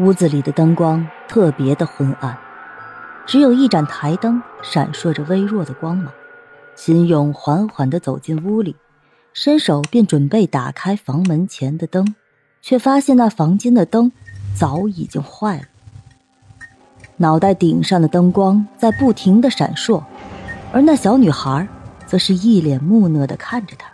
屋子里的灯光特别的昏暗，只有一盏台灯闪烁着微弱的光芒。秦勇缓缓地走进屋里，伸手便准备打开房门前的灯，却发现那房间的灯早已经坏了。脑袋顶上的灯光在不停地闪烁，而那小女孩则是一脸木讷地看着他。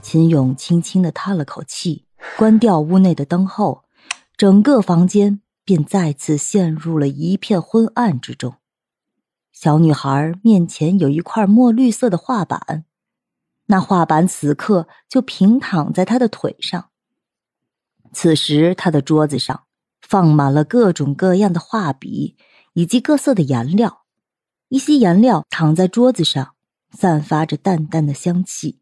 秦勇轻轻地叹了口气，关掉屋内的灯后。整个房间便再次陷入了一片昏暗之中。小女孩面前有一块墨绿色的画板，那画板此刻就平躺在她的腿上。此时，她的桌子上放满了各种各样的画笔以及各色的颜料，一些颜料躺在桌子上，散发着淡淡的香气。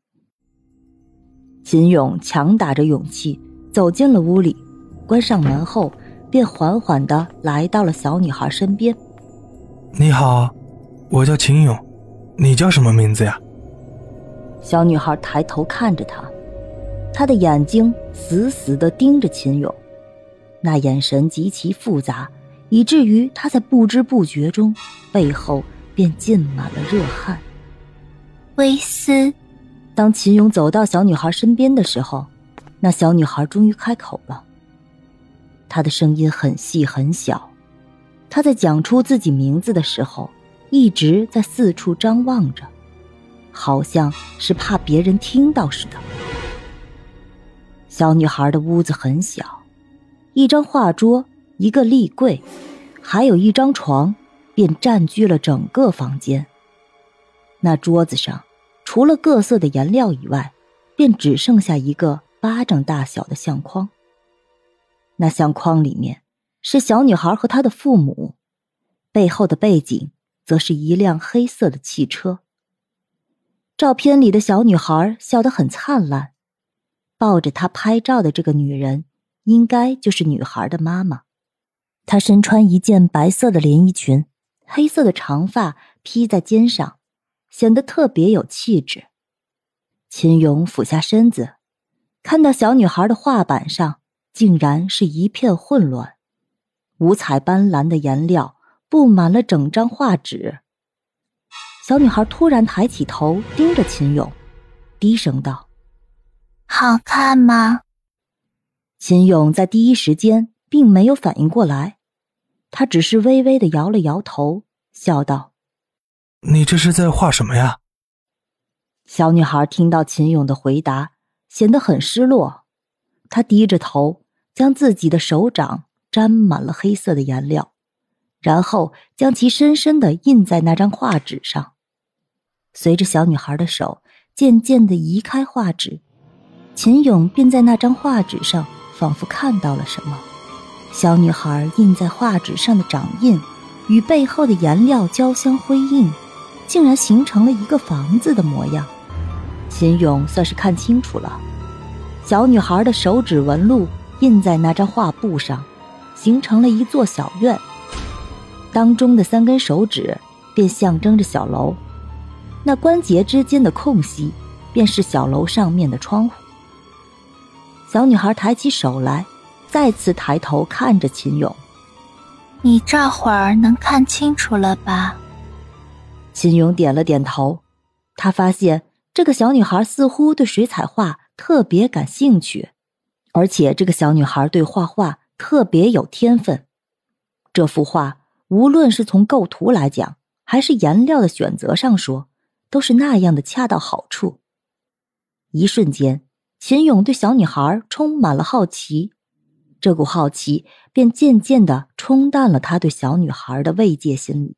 秦勇强打着勇气走进了屋里。关上门后，便缓缓的来到了小女孩身边。你好，我叫秦勇，你叫什么名字呀？小女孩抬头看着他，她的眼睛死死的盯着秦勇，那眼神极其复杂，以至于他在不知不觉中背后便浸满了热汗。威斯，当秦勇走到小女孩身边的时候，那小女孩终于开口了。他的声音很细很小，他在讲出自己名字的时候，一直在四处张望着，好像是怕别人听到似的。小女孩的屋子很小，一张画桌、一个立柜，还有一张床，便占据了整个房间。那桌子上，除了各色的颜料以外，便只剩下一个巴掌大小的相框。那相框里面是小女孩和她的父母，背后的背景则是一辆黑色的汽车。照片里的小女孩笑得很灿烂，抱着她拍照的这个女人应该就是女孩的妈妈。她身穿一件白色的连衣裙，黑色的长发披在肩上，显得特别有气质。秦勇俯下身子，看到小女孩的画板上。竟然是一片混乱，五彩斑斓的颜料布满了整张画纸。小女孩突然抬起头，盯着秦勇，低声道：“好看吗？”秦勇在第一时间并没有反应过来，他只是微微的摇了摇头，笑道：“你这是在画什么呀？”小女孩听到秦勇的回答，显得很失落，她低着头。将自己的手掌沾满了黑色的颜料，然后将其深深的印在那张画纸上。随着小女孩的手渐渐的移开画纸，秦勇便在那张画纸上仿佛看到了什么。小女孩印在画纸上的掌印与背后的颜料交相辉映，竟然形成了一个房子的模样。秦勇算是看清楚了，小女孩的手指纹路。印在那张画布上，形成了一座小院。当中的三根手指便象征着小楼，那关节之间的空隙便是小楼上面的窗户。小女孩抬起手来，再次抬头看着秦勇：“你这会儿能看清楚了吧？”秦勇点了点头。他发现这个小女孩似乎对水彩画特别感兴趣。而且这个小女孩对画画特别有天分，这幅画无论是从构图来讲，还是颜料的选择上说，都是那样的恰到好处。一瞬间，秦勇对小女孩充满了好奇，这股好奇便渐渐的冲淡了他对小女孩的慰藉心理。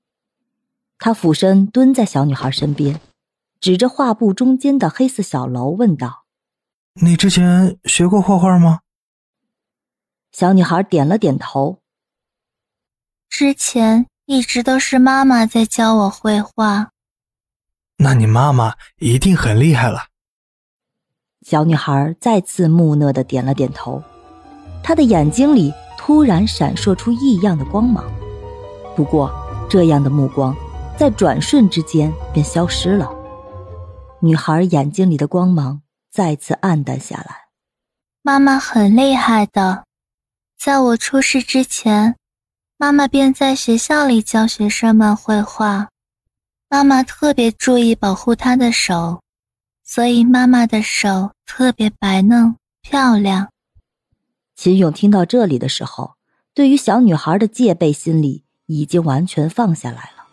他俯身蹲在小女孩身边，指着画布中间的黑色小楼问道。你之前学过画画吗？小女孩点了点头。之前一直都是妈妈在教我绘画。那你妈妈一定很厉害了。小女孩再次木讷的点了点头，她的眼睛里突然闪烁出异样的光芒。不过，这样的目光在转瞬之间便消失了。女孩眼睛里的光芒再次暗淡下来。妈妈很厉害的，在我出事之前，妈妈便在学校里教学生们绘画。妈妈特别注意保护她的手，所以妈妈的手特别白嫩漂亮。秦勇听到这里的时候，对于小女孩的戒备心理已经完全放下来了。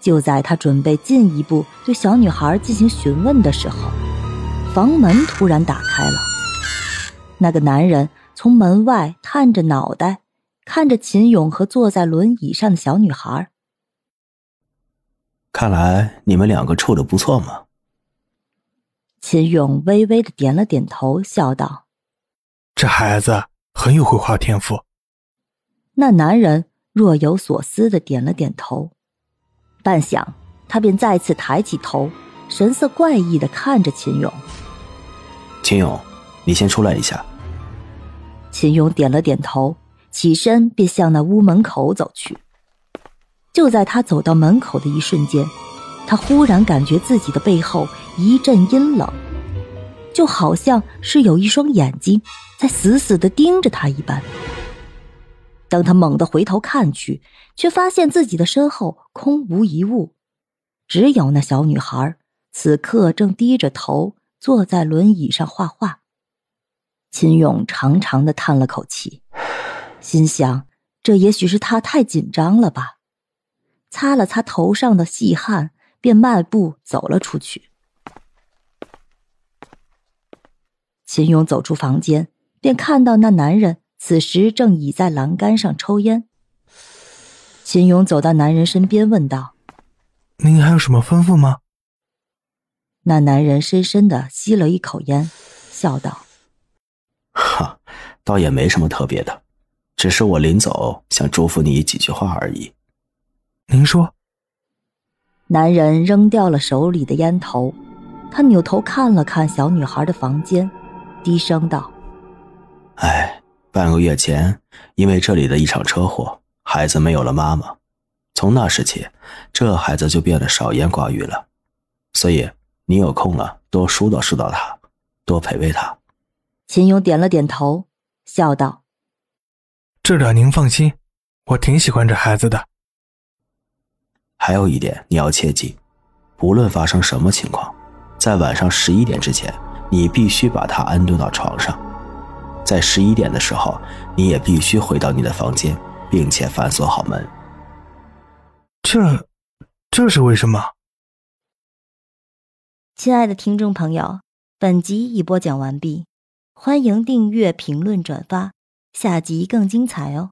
就在他准备进一步对小女孩进行询问的时候，房门突然打开了。那个男人从门外探着脑袋，看着秦勇和坐在轮椅上的小女孩。看来你们两个处的不错嘛。秦勇微微的点了点头，笑道：“这孩子很有绘画天赋。”那男人若有所思的点了点头，半晌，他便再次抬起头，神色怪异的看着秦勇。秦勇，你先出来一下。秦勇点了点头，起身便向那屋门口走去。就在他走到门口的一瞬间，他忽然感觉自己的背后一阵阴冷，就好像是有一双眼睛在死死的盯着他一般。当他猛地回头看去，却发现自己的身后空无一物，只有那小女孩此刻正低着头坐在轮椅上画画。秦勇长长的叹了口气，心想：这也许是他太紧张了吧。擦了擦头上的细汗，便迈步走了出去。秦勇走出房间，便看到那男人此时正倚在栏杆上抽烟。秦勇走到男人身边，问道：“您还有什么吩咐吗？”那男人深深的吸了一口烟，笑道。哈，倒也没什么特别的，只是我临走想嘱咐你几句话而已。您说。男人扔掉了手里的烟头，他扭头看了看小女孩的房间，低声道：“哎，半个月前，因为这里的一场车祸，孩子没有了妈妈。从那时起，这孩子就变得少言寡语了。所以，你有空了多疏导疏导他，多陪陪他。”秦勇点了点头，笑道：“这点您放心，我挺喜欢这孩子的。还有一点，你要切记，不论发生什么情况，在晚上十一点之前，你必须把他安顿到床上。在十一点的时候，你也必须回到你的房间，并且反锁好门。这，这是为什么？”亲爱的听众朋友，本集已播讲完毕。欢迎订阅、评论、转发，下集更精彩哦！